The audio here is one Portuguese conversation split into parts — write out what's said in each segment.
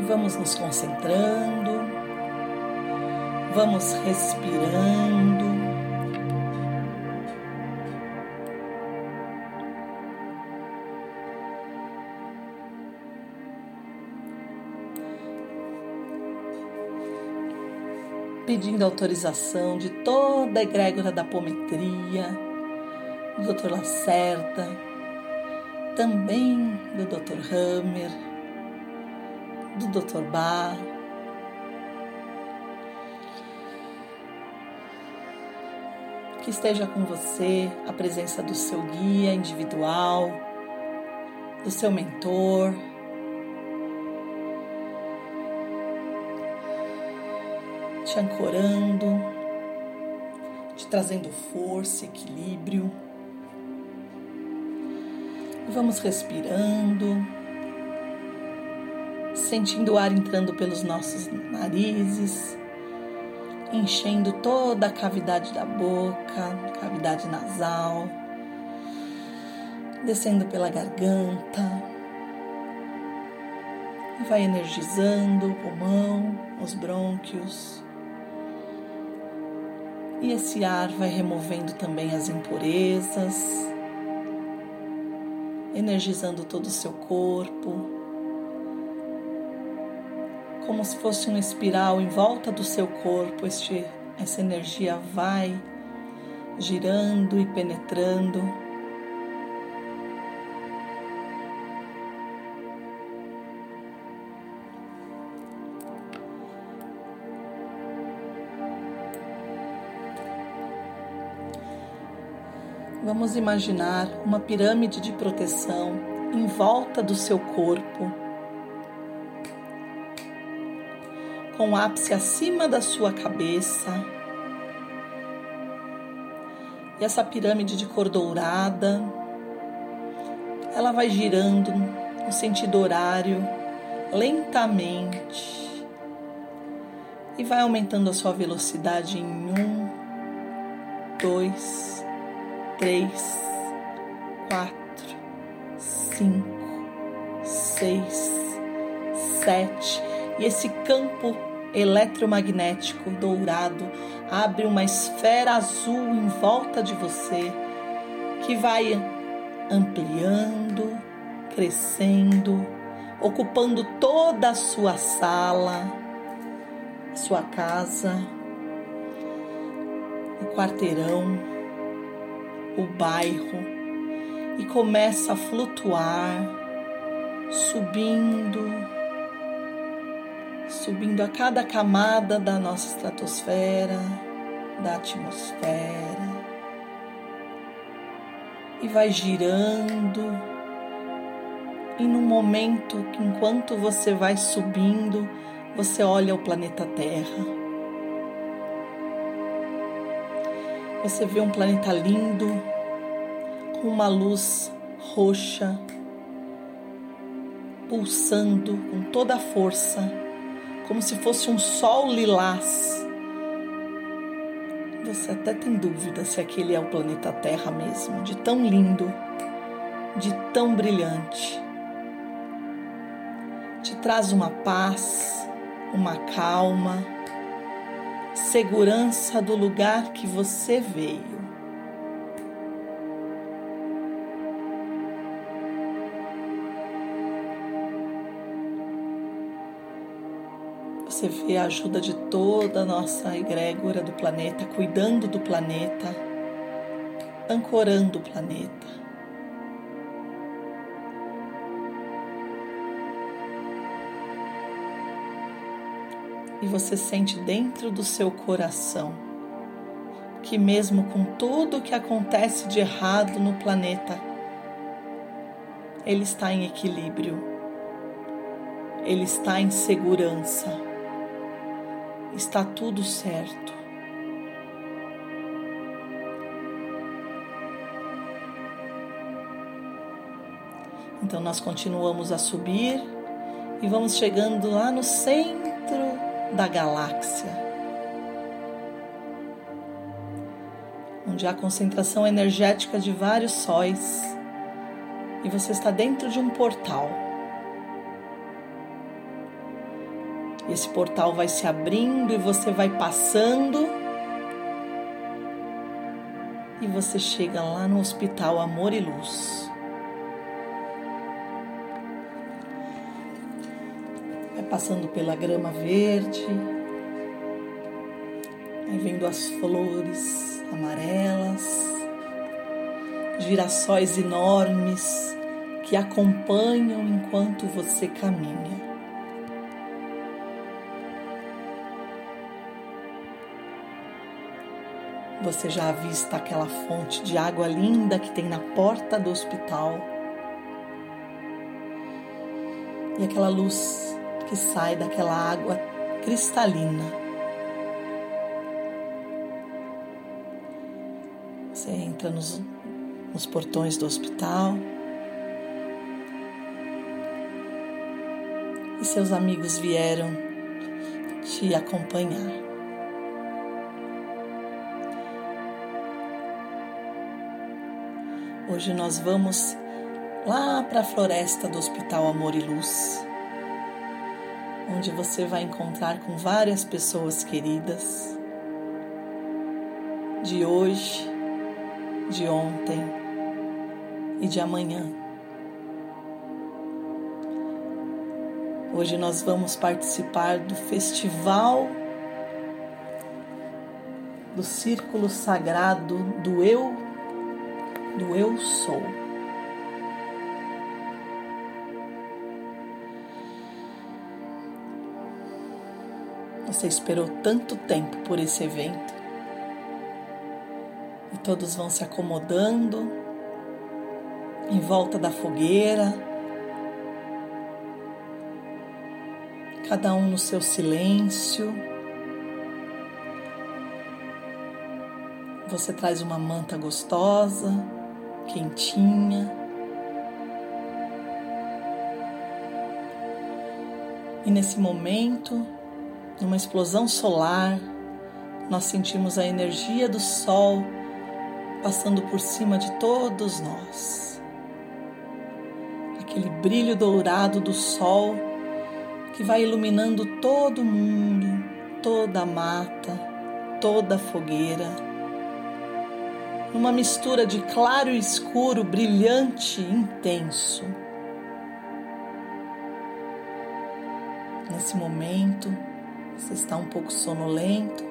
E vamos nos concentrando, vamos respirando. pedindo autorização de toda a egrégora da apometria, do Dr. Lacerda, também do Dr. Hammer, do Dr. Bar. Que esteja com você a presença do seu guia individual, do seu mentor, te ancorando, te trazendo força, equilíbrio. Vamos respirando, sentindo o ar entrando pelos nossos narizes, enchendo toda a cavidade da boca, cavidade nasal, descendo pela garganta. Vai energizando o pulmão, os brônquios. E esse ar vai removendo também as impurezas, energizando todo o seu corpo, como se fosse uma espiral em volta do seu corpo. Este, essa energia vai girando e penetrando Vamos imaginar uma pirâmide de proteção em volta do seu corpo, com o ápice acima da sua cabeça. E essa pirâmide de cor dourada, ela vai girando no sentido horário lentamente e vai aumentando a sua velocidade em um, dois, três, quatro, cinco, seis, sete. E esse campo eletromagnético dourado abre uma esfera azul em volta de você que vai ampliando, crescendo, ocupando toda a sua sala, sua casa, o quarteirão o bairro e começa a flutuar, subindo, subindo a cada camada da nossa estratosfera, da atmosfera, e vai girando. E no momento enquanto você vai subindo, você olha o planeta Terra. Você vê um planeta lindo, com uma luz roxa, pulsando com toda a força, como se fosse um sol lilás. Você até tem dúvida se aquele é o planeta Terra mesmo, de tão lindo, de tão brilhante. Te traz uma paz, uma calma segurança do lugar que você veio. Você vê a ajuda de toda a nossa egrégora do planeta, cuidando do planeta, ancorando o planeta. e você sente dentro do seu coração que, mesmo com tudo o que acontece de errado no planeta, ele está em equilíbrio, ele está em segurança, está tudo certo. Então nós continuamos a subir e vamos chegando lá no centro da galáxia, onde há concentração energética de vários sóis e você está dentro de um portal. Esse portal vai se abrindo e você vai passando. E você chega lá no Hospital Amor e Luz. Vai passando pela grama verde, vai vendo as flores amarelas, girassóis enormes que acompanham enquanto você caminha. Você já avista aquela fonte de água linda que tem na porta do hospital. E aquela luz que sai daquela água cristalina. Você entra nos, nos portões do hospital. E seus amigos vieram te acompanhar. Hoje nós vamos lá para a floresta do Hospital Amor e Luz, onde você vai encontrar com várias pessoas queridas de hoje, de ontem e de amanhã. Hoje nós vamos participar do festival do Círculo Sagrado do Eu do Eu Sou. Você esperou tanto tempo por esse evento e todos vão se acomodando em volta da fogueira, cada um no seu silêncio. Você traz uma manta gostosa quentinha. E nesse momento, numa explosão solar, nós sentimos a energia do Sol passando por cima de todos nós. Aquele brilho dourado do Sol que vai iluminando todo mundo, toda a mata, toda a fogueira numa mistura de claro e escuro, brilhante e intenso. Nesse momento, você está um pouco sonolento,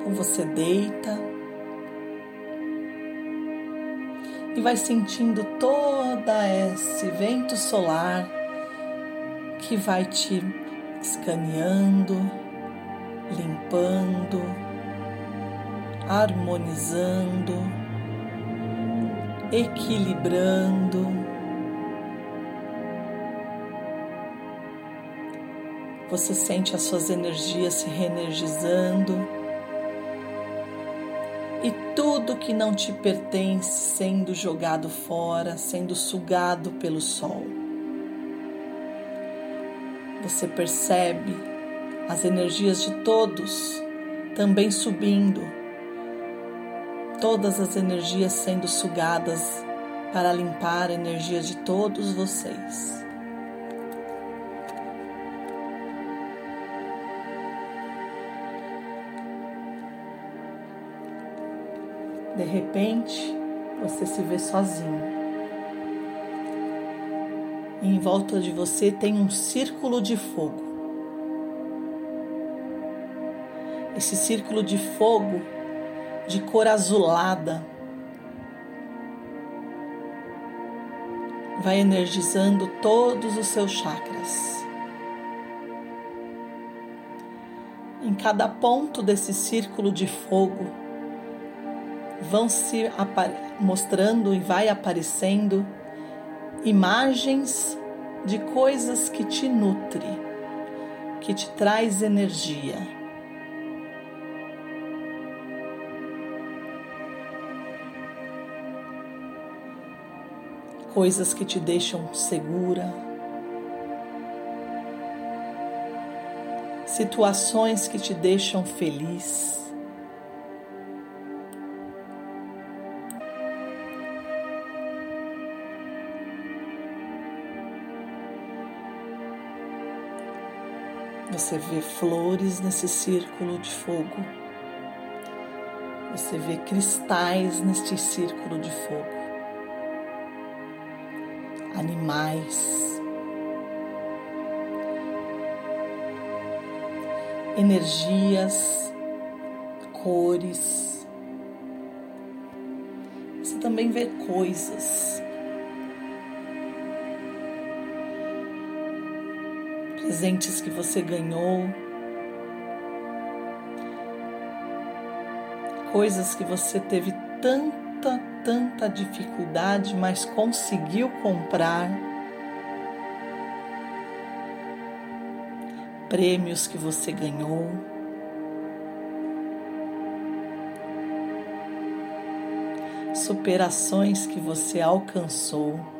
então você deita e vai sentindo toda esse vento solar que vai te escaneando, limpando, harmonizando, equilibrando. Você sente as suas energias se reenergizando e tudo que não te pertence sendo jogado fora, sendo sugado pelo sol. Você percebe as energias de todos também subindo todas as energias sendo sugadas para limpar a energia de todos vocês. De repente, você se vê sozinho. Em volta de você tem um círculo de fogo. Esse círculo de fogo de cor azulada. Vai energizando todos os seus chakras. Em cada ponto desse círculo de fogo vão se mostrando e vai aparecendo imagens de coisas que te nutre, que te traz energia. Coisas que te deixam segura, situações que te deixam feliz. Você vê flores nesse círculo de fogo. Você vê cristais neste círculo de fogo. Animais. Energias, cores. Você também vê coisas. presentes que você ganhou, coisas que você teve tanta, tanta dificuldade, mas conseguiu comprar. Prêmios que você ganhou. Superações que você alcançou.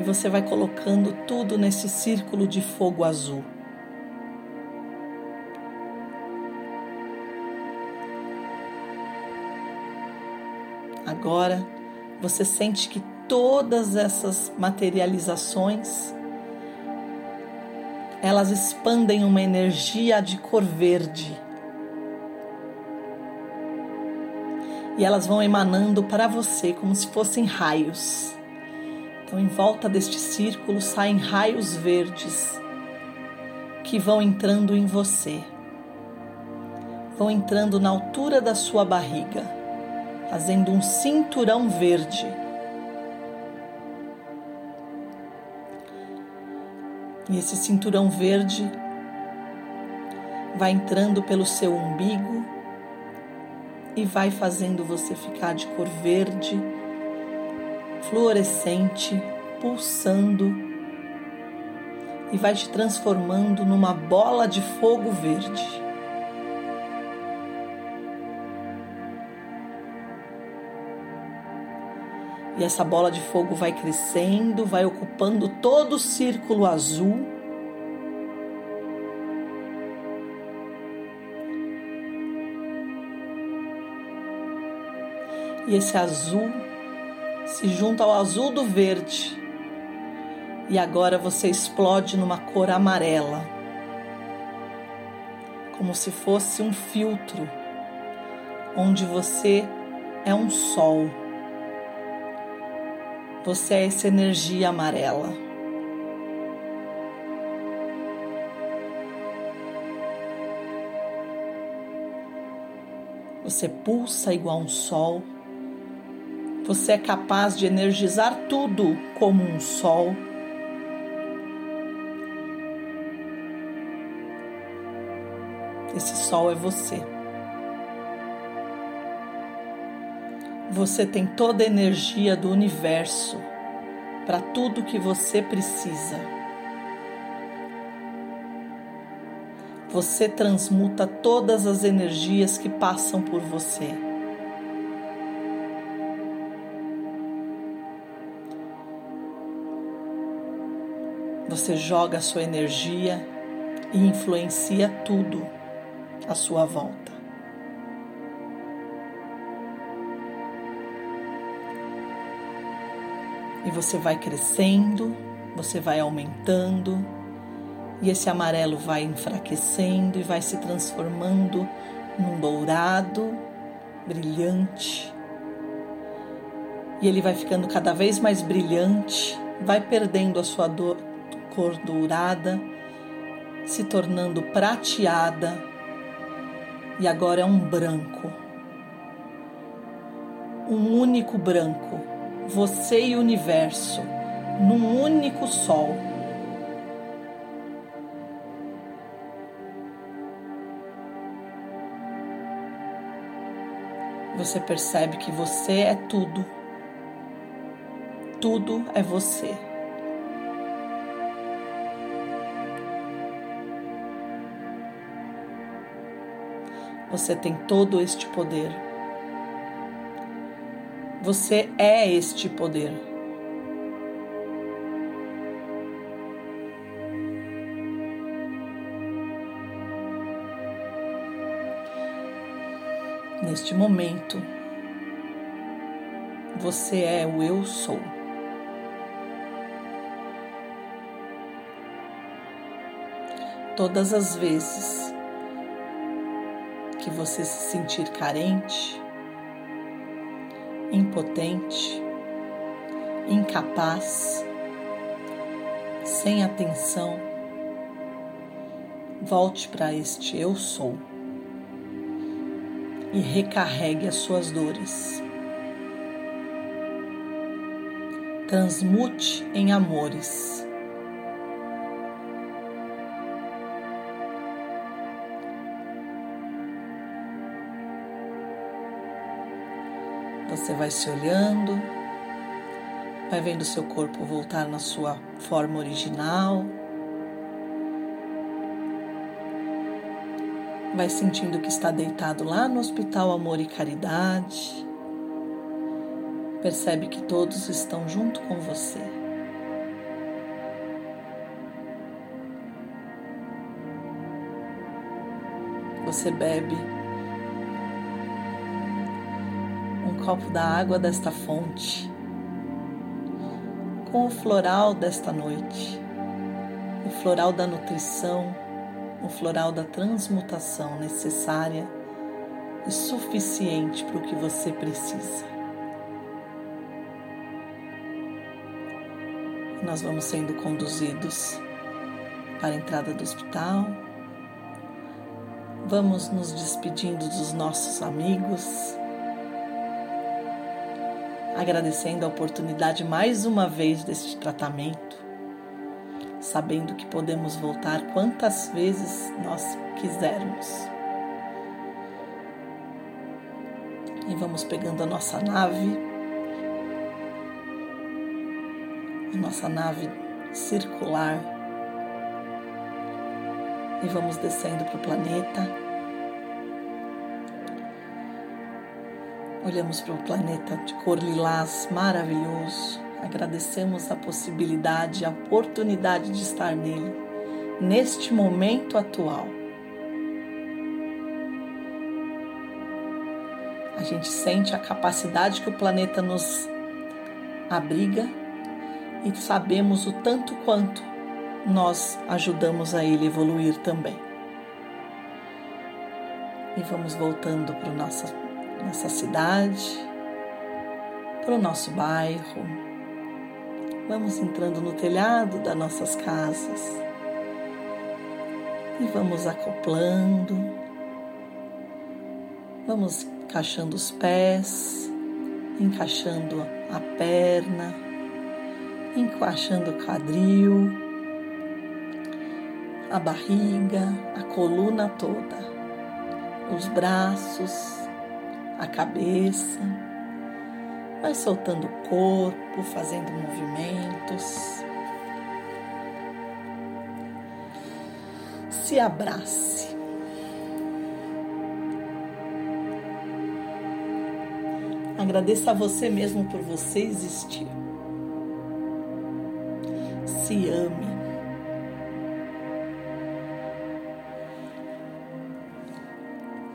e você vai colocando tudo nesse círculo de fogo azul. Agora você sente que todas essas materializações elas expandem uma energia de cor verde. E elas vão emanando para você como se fossem raios. Então, em volta deste círculo saem raios verdes que vão entrando em você, vão entrando na altura da sua barriga, fazendo um cinturão verde. E esse cinturão verde vai entrando pelo seu umbigo e vai fazendo você ficar de cor verde fluorescente, pulsando e vai te transformando numa bola de fogo verde. E essa bola de fogo vai crescendo, vai ocupando todo o círculo azul. E esse azul se junta ao azul do verde e agora você explode numa cor amarela, como se fosse um filtro, onde você é um sol. Você é essa energia amarela. Você pulsa igual um sol. Você é capaz de energizar tudo como um sol. Esse sol é você. Você tem toda a energia do universo para tudo que você precisa. Você transmuta todas as energias que passam por você. Você joga a sua energia e influencia tudo à sua volta. E você vai crescendo, você vai aumentando, e esse amarelo vai enfraquecendo e vai se transformando num dourado brilhante. E ele vai ficando cada vez mais brilhante, vai perdendo a sua cor dourada, se tornando prateada e agora é um branco. Um único branco, você e o universo, num único sol. Você percebe que você é tudo. Tudo é você. Você tem todo este poder. Você é este poder. Neste momento, você é o Eu Sou. Todas as vezes que você se sentir carente, impotente, incapaz, sem atenção, volte para este Eu Sou e recarregue as suas dores. Transmute em amores. Você vai se olhando, vai vendo seu corpo voltar na sua forma original. Vai sentindo que está deitado lá no Hospital Amor e Caridade. Percebe que todos estão junto com você. Você bebe um copo da água desta fonte com o floral desta noite, o floral da nutrição um floral da transmutação necessária e suficiente para o que você precisa. Nós vamos sendo conduzidos para a entrada do hospital. Vamos nos despedindo dos nossos amigos, agradecendo a oportunidade mais uma vez deste tratamento sabendo que podemos voltar quantas vezes nós quisermos. E vamos pegando a nossa nave, a nossa nave circular, e vamos descendo para o planeta. Olhamos para o planeta de cor lilás maravilhoso Agradecemos a possibilidade, a oportunidade de estar nele, neste momento atual. A gente sente a capacidade que o planeta nos abriga e sabemos o tanto quanto nós ajudamos a ele evoluir também. E vamos voltando para nossa, nossa cidade, para o nosso bairro, Vamos entrando no telhado das nossas casas e vamos acoplando, vamos encaixando os pés, encaixando a perna, encaixando o quadril, a barriga, a coluna toda, os braços, a cabeça Vai soltando o corpo, fazendo movimentos. Se abrace. Agradeça a você mesmo por você existir. Se ame.